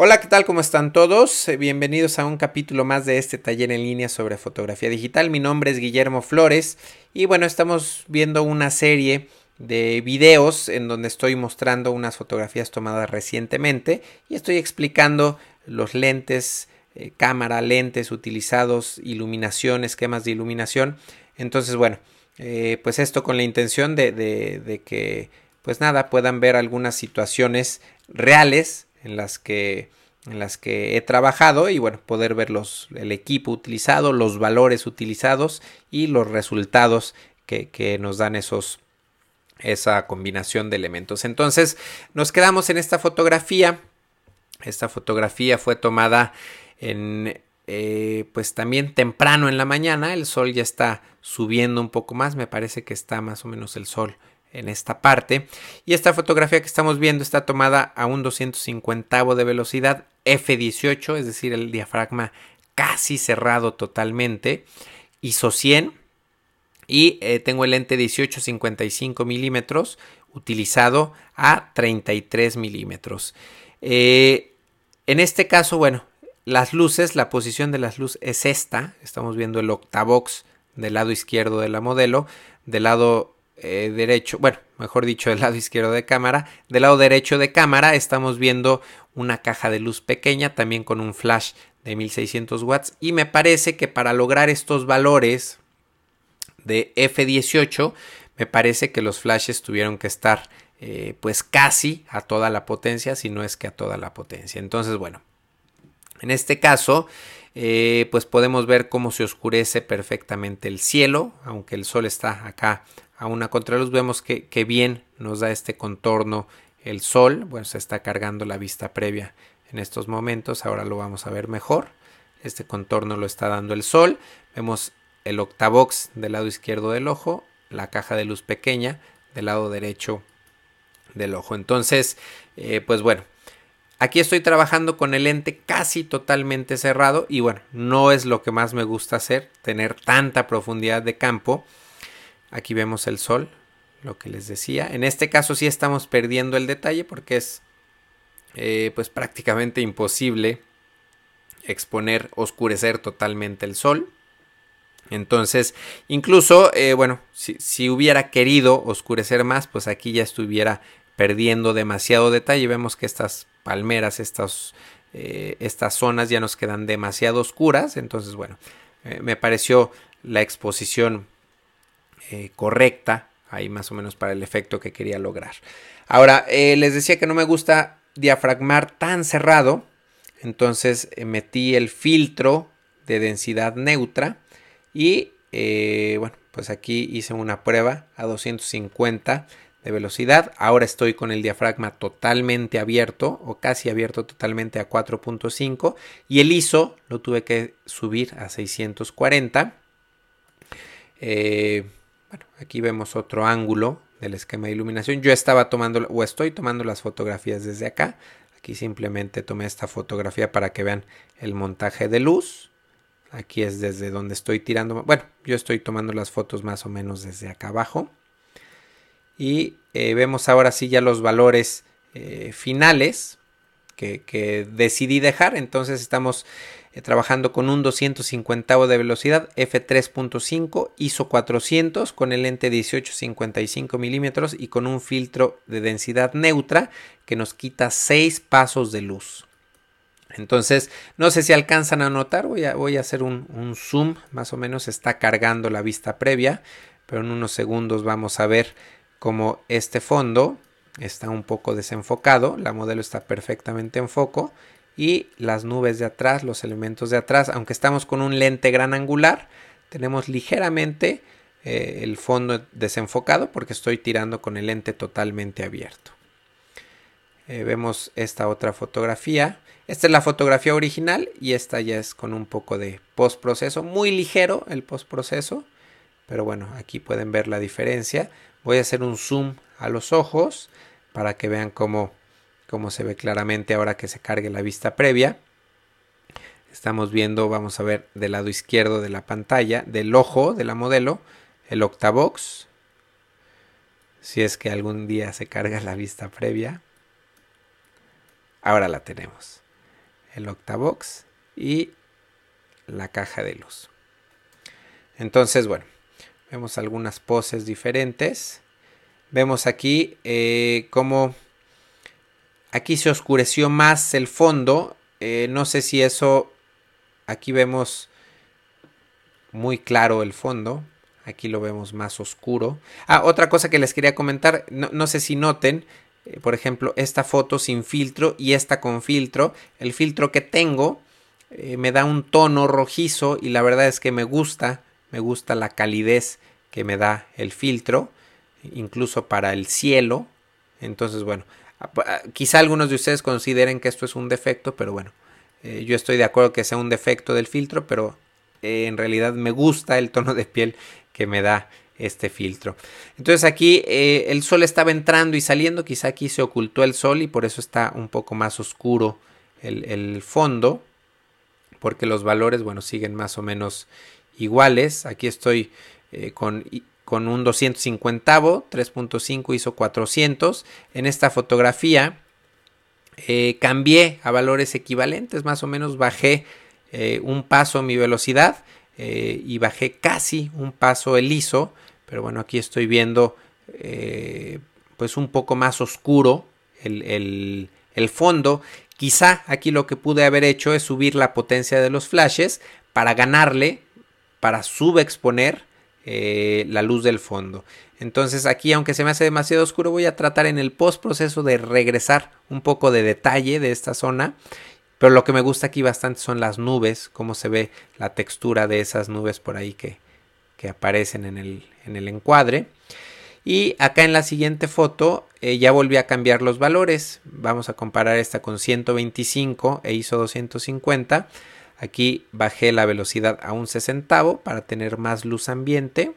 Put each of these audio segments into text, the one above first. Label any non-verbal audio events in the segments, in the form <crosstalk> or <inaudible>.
Hola, ¿qué tal? ¿Cómo están todos? Eh, Bienvenidos a un capítulo más de este taller en línea sobre fotografía digital. Mi nombre es Guillermo Flores y bueno, estamos viendo una serie de videos en donde estoy mostrando unas fotografías tomadas recientemente y estoy explicando los lentes, eh, cámara, lentes utilizados, iluminación, esquemas de iluminación. Entonces, bueno, eh, pues esto con la intención de, de, de que, pues nada, puedan ver algunas situaciones reales en las que en las que he trabajado y bueno poder ver los, el equipo utilizado los valores utilizados y los resultados que, que nos dan esos esa combinación de elementos. Entonces nos quedamos en esta fotografía. Esta fotografía fue tomada en eh, pues también temprano en la mañana. El sol ya está subiendo un poco más. Me parece que está más o menos el sol en esta parte. Y esta fotografía que estamos viendo está tomada a un 250 de velocidad F18, es decir, el diafragma casi cerrado totalmente. ISO 100 y eh, tengo el lente 18-55 milímetros utilizado a 33 milímetros. Eh, en este caso, bueno, las luces, la posición de las luces es esta. Estamos viendo el octavox del lado izquierdo de la modelo. Del lado eh, derecho, bueno, mejor dicho, del lado izquierdo de cámara. Del lado derecho de cámara estamos viendo una caja de luz pequeña, también con un flash de 1600 watts. Y me parece que para lograr estos valores de F18, me parece que los flashes tuvieron que estar eh, pues casi a toda la potencia, si no es que a toda la potencia. Entonces, bueno, en este caso, eh, pues podemos ver cómo se oscurece perfectamente el cielo, aunque el sol está acá a una contraluz vemos que, bien nos da este contorno el sol. Bueno, se está cargando la vista previa en estos momentos. Ahora lo vamos a ver mejor. Este contorno lo está dando el sol. Vemos el octavox del lado izquierdo del ojo, la caja de luz pequeña del lado derecho del ojo. Entonces, eh, pues bueno, aquí estoy trabajando con el lente casi totalmente cerrado y bueno, no es lo que más me gusta hacer, tener tanta profundidad de campo. Aquí vemos el sol, lo que les decía. En este caso sí estamos perdiendo el detalle porque es eh, pues prácticamente imposible exponer, oscurecer totalmente el sol. Entonces, incluso, eh, bueno, si, si, hubiera querido oscurecer más, pues aquí ya estuviera perdiendo demasiado detalle. Vemos que estas palmeras, estas, eh, estas zonas ya nos quedan demasiado oscuras. Entonces, bueno, eh, me pareció la exposición eh, correcta, ahí más o menos para el efecto que quería lograr. Ahora, les decía que no me gusta diafragmar tan cerrado, entonces metí el filtro de densidad neutra y bueno, pues aquí hice una prueba a 250 de velocidad. Ahora estoy con el diafragma totalmente abierto o casi abierto totalmente a 4.5 y el ISO lo tuve que subir a 640. Eh, bueno, aquí vemos otro ángulo del esquema de iluminación. Yo estaba tomando o estoy tomando las fotografías desde acá. Aquí simplemente tomé esta fotografía para que vean el montaje de luz. Aquí es desde donde estoy tirando. Bueno, yo estoy tomando las fotos más o menos desde acá abajo. Y eh, vemos ahora sí ya los valores eh, finales que, decidí dejar. Entonces estamos eh, trabajando con un 250 de velocidad f3.5 ISO 400 con el lente 18-55 milímetros y con un filtro de densidad neutra que nos quita 6 pasos de luz. Entonces, no sé si alcanzan a notar, voy a, voy a hacer un, zoom, más o menos está cargando la vista previa, pero en unos segundos vamos a ver cómo este fondo está un poco desenfocado, la modelo está perfectamente en foco y las nubes de atrás, los elementos de atrás, aunque estamos con un lente gran angular, tenemos ligeramente eh, el fondo desenfocado porque estoy tirando con el lente totalmente abierto. Eh, vemos esta otra fotografía. Esta es la fotografía original y esta ya es con un poco de postproceso, muy ligero el postproceso, pero bueno, aquí pueden ver la diferencia. Voy a hacer un zoom a los ojos para que vean cómo, cómo se ve claramente ahora que se cargue la vista previa. Estamos viendo, vamos a ver del lado izquierdo de la pantalla, del ojo de la modelo, el octavox. Si es que algún día se carga la vista previa. Ahora la tenemos. el octavox y la caja de luz. Entonces, bueno, vemos algunas poses diferentes. Vemos aquí eh, cómo aquí se oscureció más el fondo. Eh, no sé si eso, aquí vemos muy claro el fondo. Aquí lo vemos más oscuro. Ah, otra cosa que les quería comentar, no, sé si noten, eh, por ejemplo, esta foto sin filtro y esta con filtro. El filtro que tengo me da un tono rojizo y la verdad es que me gusta me gusta la calidez que me da el filtro, incluso para el cielo. Entonces, bueno, quizá algunos de ustedes consideren que esto es un defecto, pero bueno, eh, yo estoy de acuerdo que sea un defecto del filtro, pero eh, en realidad me gusta el tono de piel que me da este filtro. Entonces aquí eh, el sol estaba entrando y saliendo, quizá aquí se ocultó el sol y por eso está un poco más oscuro el, el fondo, porque los valores, bueno, siguen más o menos iguales. Aquí estoy eh, con, con, un 250, 3.5 hizo 400. En esta fotografía eh, cambié a valores equivalentes, más o menos bajé eh, un paso mi velocidad y bajé casi un paso el ISO. Pero bueno, aquí estoy viendo pues un poco más oscuro el, el fondo. Quizá aquí lo que pude haber hecho es subir la potencia de los flashes para ganarle para subexponer eh, la luz del fondo. Entonces aquí, aunque se me hace demasiado oscuro, voy a tratar en el post proceso de regresar un poco de detalle de esta zona. Pero lo que me gusta aquí bastante son las nubes, cómo se ve la textura de esas nubes por ahí que, que aparecen en el, en el, encuadre. Y acá en la siguiente foto eh, ya volví a cambiar los valores. Vamos a comparar esta con 125 e ISO 250. Aquí bajé la velocidad a un sesentavo para tener más luz ambiente.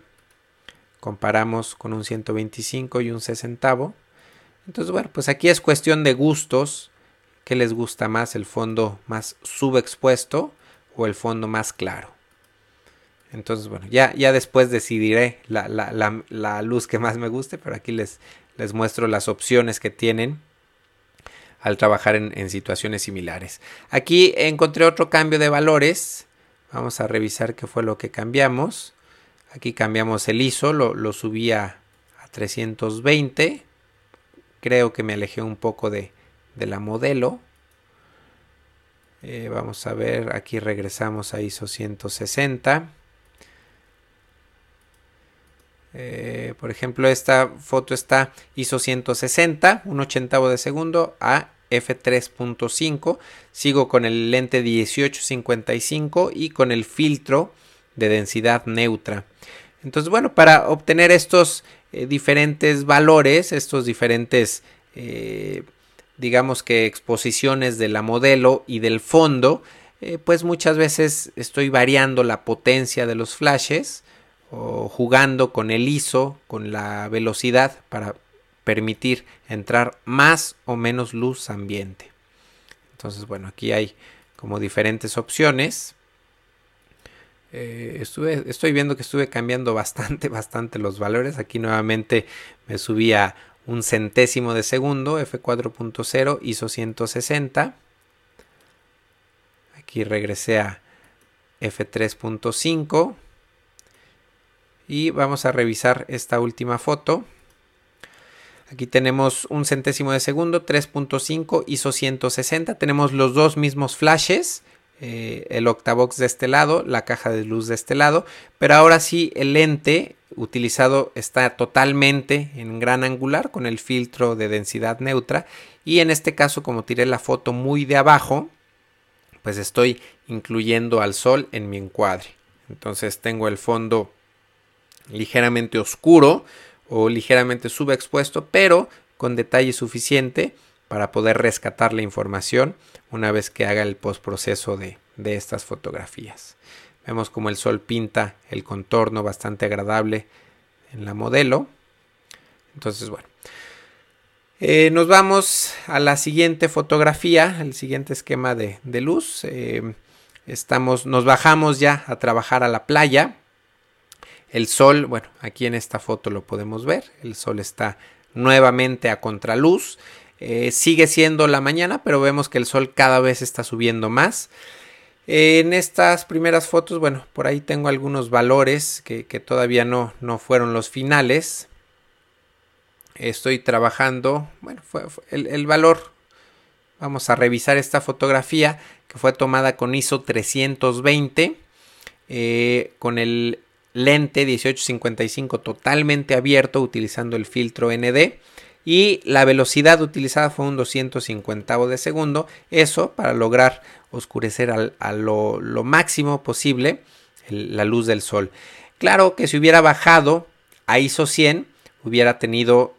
Comparamos con un 125 y un sesentavo. Entonces, bueno, pues aquí es cuestión de gustos. ¿Qué les gusta más? ¿El fondo más subexpuesto o el fondo más claro? Entonces, bueno, ya, ya después decidiré la, la, luz que más me guste, pero aquí les, les muestro las opciones que tienen al trabajar en, situaciones similares. Aquí encontré otro cambio de valores. Vamos a revisar qué fue lo que cambiamos. Aquí cambiamos el ISO, lo, subí a, 320. Creo que me alejé un poco de, la modelo. Eh, vamos a ver, aquí regresamos a ISO 160. Eh, por ejemplo, esta foto está ISO 160, un ochentavo de segundo a f3.5. Sigo con el lente 1855 y con el filtro de densidad neutra. Entonces, bueno, para obtener estos eh, diferentes valores, estos diferentes, eh, digamos que exposiciones de la modelo y del fondo, pues muchas veces estoy variando la potencia de los flashes jugando con el ISO, con la velocidad para permitir entrar más o menos luz ambiente. Entonces, bueno, aquí hay como diferentes opciones. Eh, estuve, estoy viendo que estuve cambiando <laughs> bastante, bastante los valores. Aquí nuevamente me subí a un centésimo de segundo, F4.0, ISO 160. Aquí regresé a F3.5 y vamos a revisar esta última foto. Aquí tenemos un centésimo de segundo, 3.5, ISO 160. Tenemos los dos mismos flashes, eh, el octavox de este lado, la caja de luz de este lado. Pero ahora sí, el lente utilizado está totalmente en gran angular con el filtro de densidad neutra. Y en este caso, como tiré la foto muy de abajo, pues estoy incluyendo al sol en mi encuadre. Entonces tengo el fondo ligeramente oscuro o ligeramente subexpuesto, pero con detalle suficiente para poder rescatar la información una vez que haga el postproceso de, de estas fotografías. Vemos como el sol pinta el contorno bastante agradable en la modelo. Entonces, bueno. Eh, nos vamos a la siguiente fotografía, al siguiente esquema de, luz. Eh, estamos, nos bajamos ya a trabajar a la playa. El sol, bueno, aquí en esta foto lo podemos ver, el sol está nuevamente a contraluz. Eh, sigue siendo la mañana, pero vemos que el sol cada vez está subiendo más. En estas primeras fotos, bueno, por ahí tengo algunos valores que, todavía no, no, fueron los finales. Estoy trabajando, bueno, fue, el, valor. Vamos a revisar esta fotografía que fue tomada con ISO 320, eh, con el lente 1855 totalmente abierto utilizando el filtro ND y la velocidad utilizada fue un 250 de segundo. Eso para lograr oscurecer a lo, máximo posible la luz del sol. Claro que si hubiera bajado a ISO 100 hubiera tenido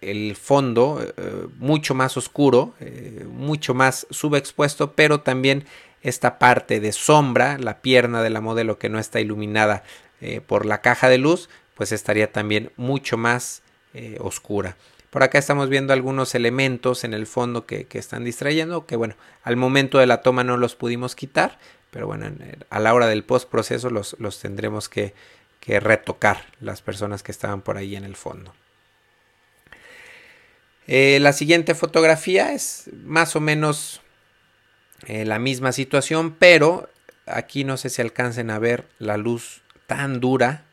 el fondo eh, mucho más oscuro, eh, mucho más subexpuesto, pero también esta parte de sombra, la pierna de la modelo que no está iluminada eh, por la caja de luz, pues estaría también mucho más oscura. Por acá estamos viendo algunos elementos en el fondo que, están distrayendo, que bueno, al momento de la toma no los pudimos quitar, pero bueno, a la hora del postproceso los, los tendremos que, retocar las personas que estaban por ahí en el fondo. Eh, la siguiente fotografía es más o menos eh, la misma situación, pero aquí no sé si alcancen a ver la luz tan dura.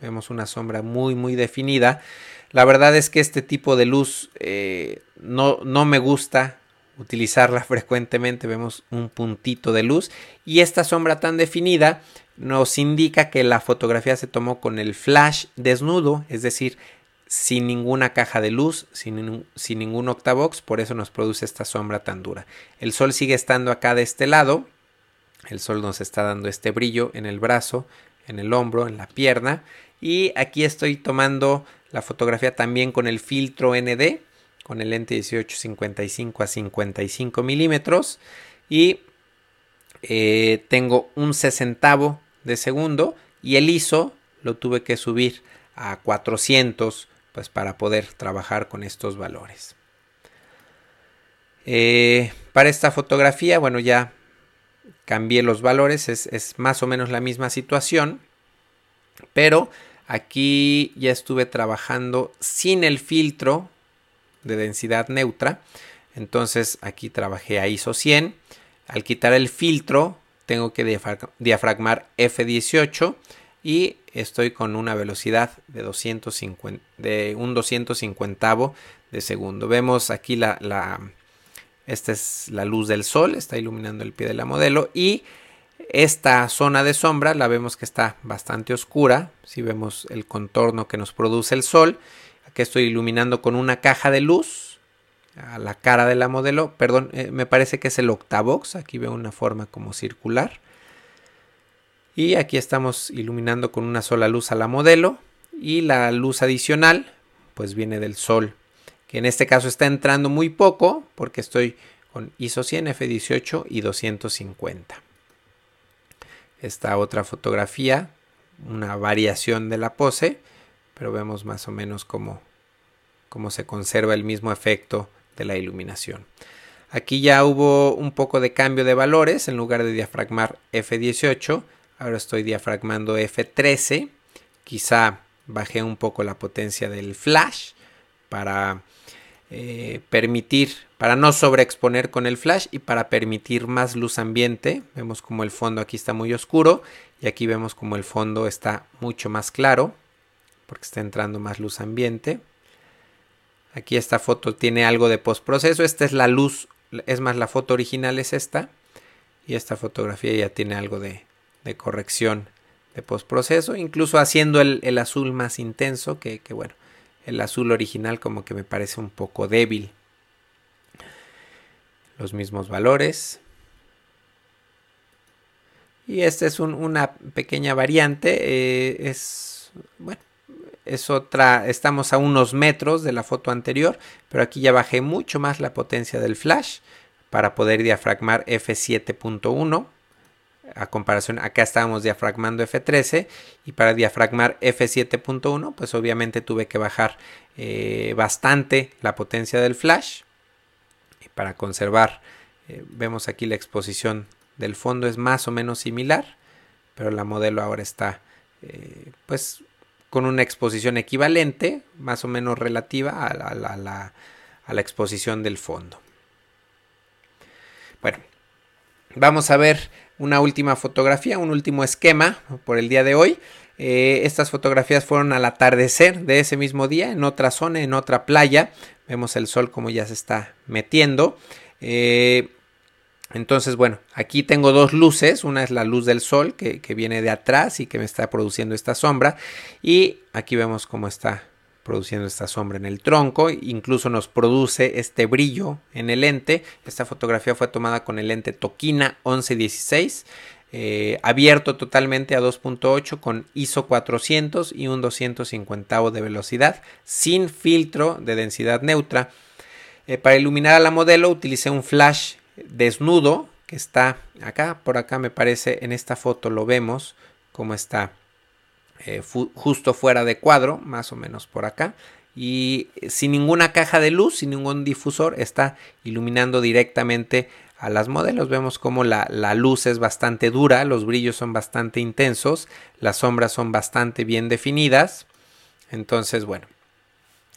Vemos una sombra muy muy definida. La verdad es que este tipo de luz eh, no, no me gusta utilizarla <laughs> frecuentemente. Vemos un puntito de luz y esta sombra tan definida nos indica que la fotografía se tomó con el flash desnudo, es decir, sin ninguna caja de luz, sin, sin, ningún octavox, por eso nos produce esta sombra tan dura. El sol sigue estando acá de este lado, el sol nos está dando este brillo en el brazo, en el hombro, en la pierna, y aquí estoy tomando la fotografía también con el filtro ND, con el lente 1855 a 55 milímetros. Y eh, tengo un sesentavo de segundo y el ISO lo tuve que subir a 400 pues para poder trabajar con estos valores. Eh, para esta fotografía, bueno, ya cambié los valores, es, es, más o menos la misma situación, pero Aquí ya estuve trabajando sin el filtro de densidad neutra. Entonces aquí trabajé a ISO 100. Al quitar el filtro tengo que diafragmar F18 y estoy con una velocidad de, 250, de un 250 de segundo. Vemos aquí la, la, esta es la luz del sol, está iluminando el pie de la modelo y esta zona de sombra la vemos que está bastante oscura. Si vemos el contorno que nos produce el sol. Aquí estoy iluminando con una caja de luz a la cara de la modelo. Perdón, eh, me parece que es el octavox. Aquí veo una forma como circular. Y aquí estamos iluminando con una sola luz a la modelo. Y la luz adicional pues viene del sol. Que en este caso está entrando muy poco porque estoy con ISO 100, F18 y 250 esta otra fotografía, una variación de la pose, pero vemos más o menos cómo, cómo se conserva el mismo efecto de la iluminación. Aquí ya hubo un poco de cambio de valores, en lugar de diafragmar F18, ahora estoy diafragmando F13, quizá bajé un poco la potencia del flash para eh, permitir, para no sobreexponer con el flash y para permitir más luz ambiente. Vemos como el fondo aquí está muy oscuro y aquí vemos como el fondo está mucho más claro porque está entrando más luz ambiente. Aquí esta foto tiene algo de postproceso. Esta es la luz, es más, la foto original es esta. Y esta fotografía ya tiene algo de, corrección de postproceso, incluso haciendo el, azul más intenso, que, que bueno, el azul original como que me parece un poco débil. Los mismos valores. Y esta es una pequeña variante. Eh, es, bueno, es otra. Estamos a unos metros de la foto anterior. Pero aquí ya bajé mucho más la potencia del flash. Para poder diafragmar F7.1 a comparación, acá estábamos diafragmando F13 y para diafragmar F7.1 pues obviamente tuve que bajar eh, bastante la potencia del flash para conservar eh, vemos aquí la exposición del fondo es más o menos similar pero la modelo ahora está eh, pues con una exposición equivalente más o menos relativa a la, a la exposición del fondo. Bueno, vamos a ver una última fotografía, un último esquema por el día de hoy. Eh, estas fotografías fueron al atardecer de ese mismo día, en otra zona, en otra playa. Vemos el sol como ya se está metiendo. Eh, entonces, bueno, aquí tengo dos luces. Una es la luz del sol que, que, viene de atrás y que me está produciendo esta sombra. Y aquí vemos cómo está produciendo esta sombra en el tronco. Incluso nos produce este brillo en el lente. Esta fotografía fue tomada con el lente Tokina 1116. Eh, abierto totalmente a 2.8 con ISO 400 y un 250 de velocidad sin filtro de densidad neutra. Eh, para iluminar a la modelo utilicé un flash desnudo que está acá, por acá me parece en esta foto lo vemos como está eh, justo fuera de cuadro, más o menos por acá. Y sin ninguna caja de luz, sin ningún difusor, está iluminando directamente a las modelos. Vemos como la, la, luz es bastante dura, los brillos son bastante intensos, las sombras son bastante bien definidas. Entonces, bueno,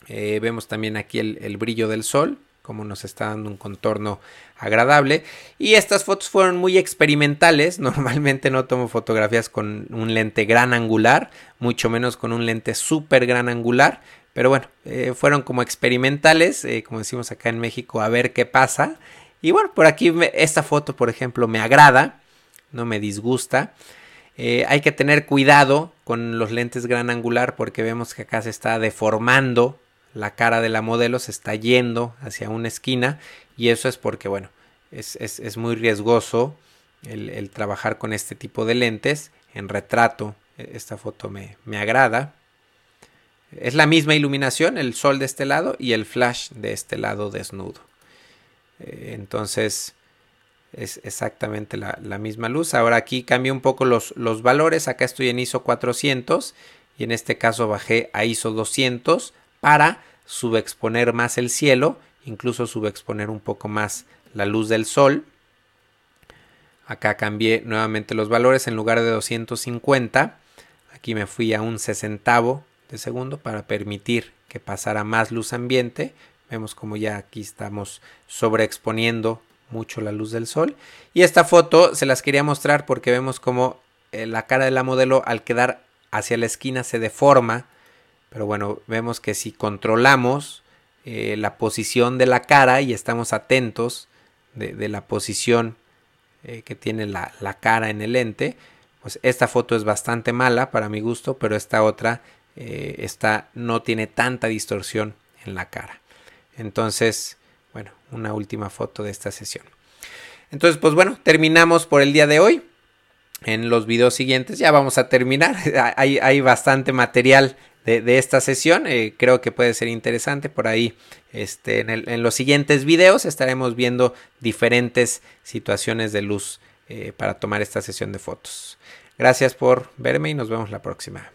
eh, vemos también aquí el, el brillo del sol, como nos está dando un contorno agradable. Y estas fotos fueron muy experimentales. <laughs> Normalmente no tomo fotografías con un lente gran angular, mucho menos con un lente súper gran angular. Pero bueno, eh, fueron como experimentales, eh, como decimos acá en México, a ver qué pasa. Y bueno, por aquí esta foto, por ejemplo, me agrada, no me disgusta. Eh, hay que tener cuidado con los lentes gran angular porque vemos que acá se está deformando la cara de la modelo se está yendo hacia una esquina y eso es porque, bueno, es, muy riesgoso el, trabajar con este tipo de lentes en retrato. E, esta foto me, me agrada. Es la misma iluminación, el sol de este lado y el flash de este lado desnudo. Eh, entonces es exactamente la, la, misma luz. Ahora aquí cambio un poco los, los, valores. Acá estoy en ISO 400 y en este caso bajé a ISO 200 para subexponer más el cielo, incluso subexponer un poco más la luz del sol. Acá cambié nuevamente los valores en lugar de 250. Aquí me fui a un sesentavo de segundo para permitir que pasara más luz ambiente. Vemos como ya aquí estamos sobreexponiendo mucho la luz del sol. Y esta foto se las quería mostrar porque vemos como eh, la cara de la modelo al quedar hacia la esquina se deforma pero bueno, vemos que si controlamos eh, la posición de la cara y estamos atentos de, la posición eh, que tiene la, cara en el lente, pues esta foto es bastante mala para mi gusto, pero esta otra eh, no tiene tanta distorsión en la cara. Entonces, bueno, una última foto de esta sesión. Entonces, pues bueno, terminamos por el día de hoy. En los videos siguientes ya vamos a terminar. <laughs> hay, hay bastante material de, esta sesión. Eh, creo que puede ser interesante. Por ahí, este, en, los siguientes videos estaremos viendo diferentes situaciones de luz eh, para tomar esta sesión de fotos. Gracias por verme y nos vemos la próxima.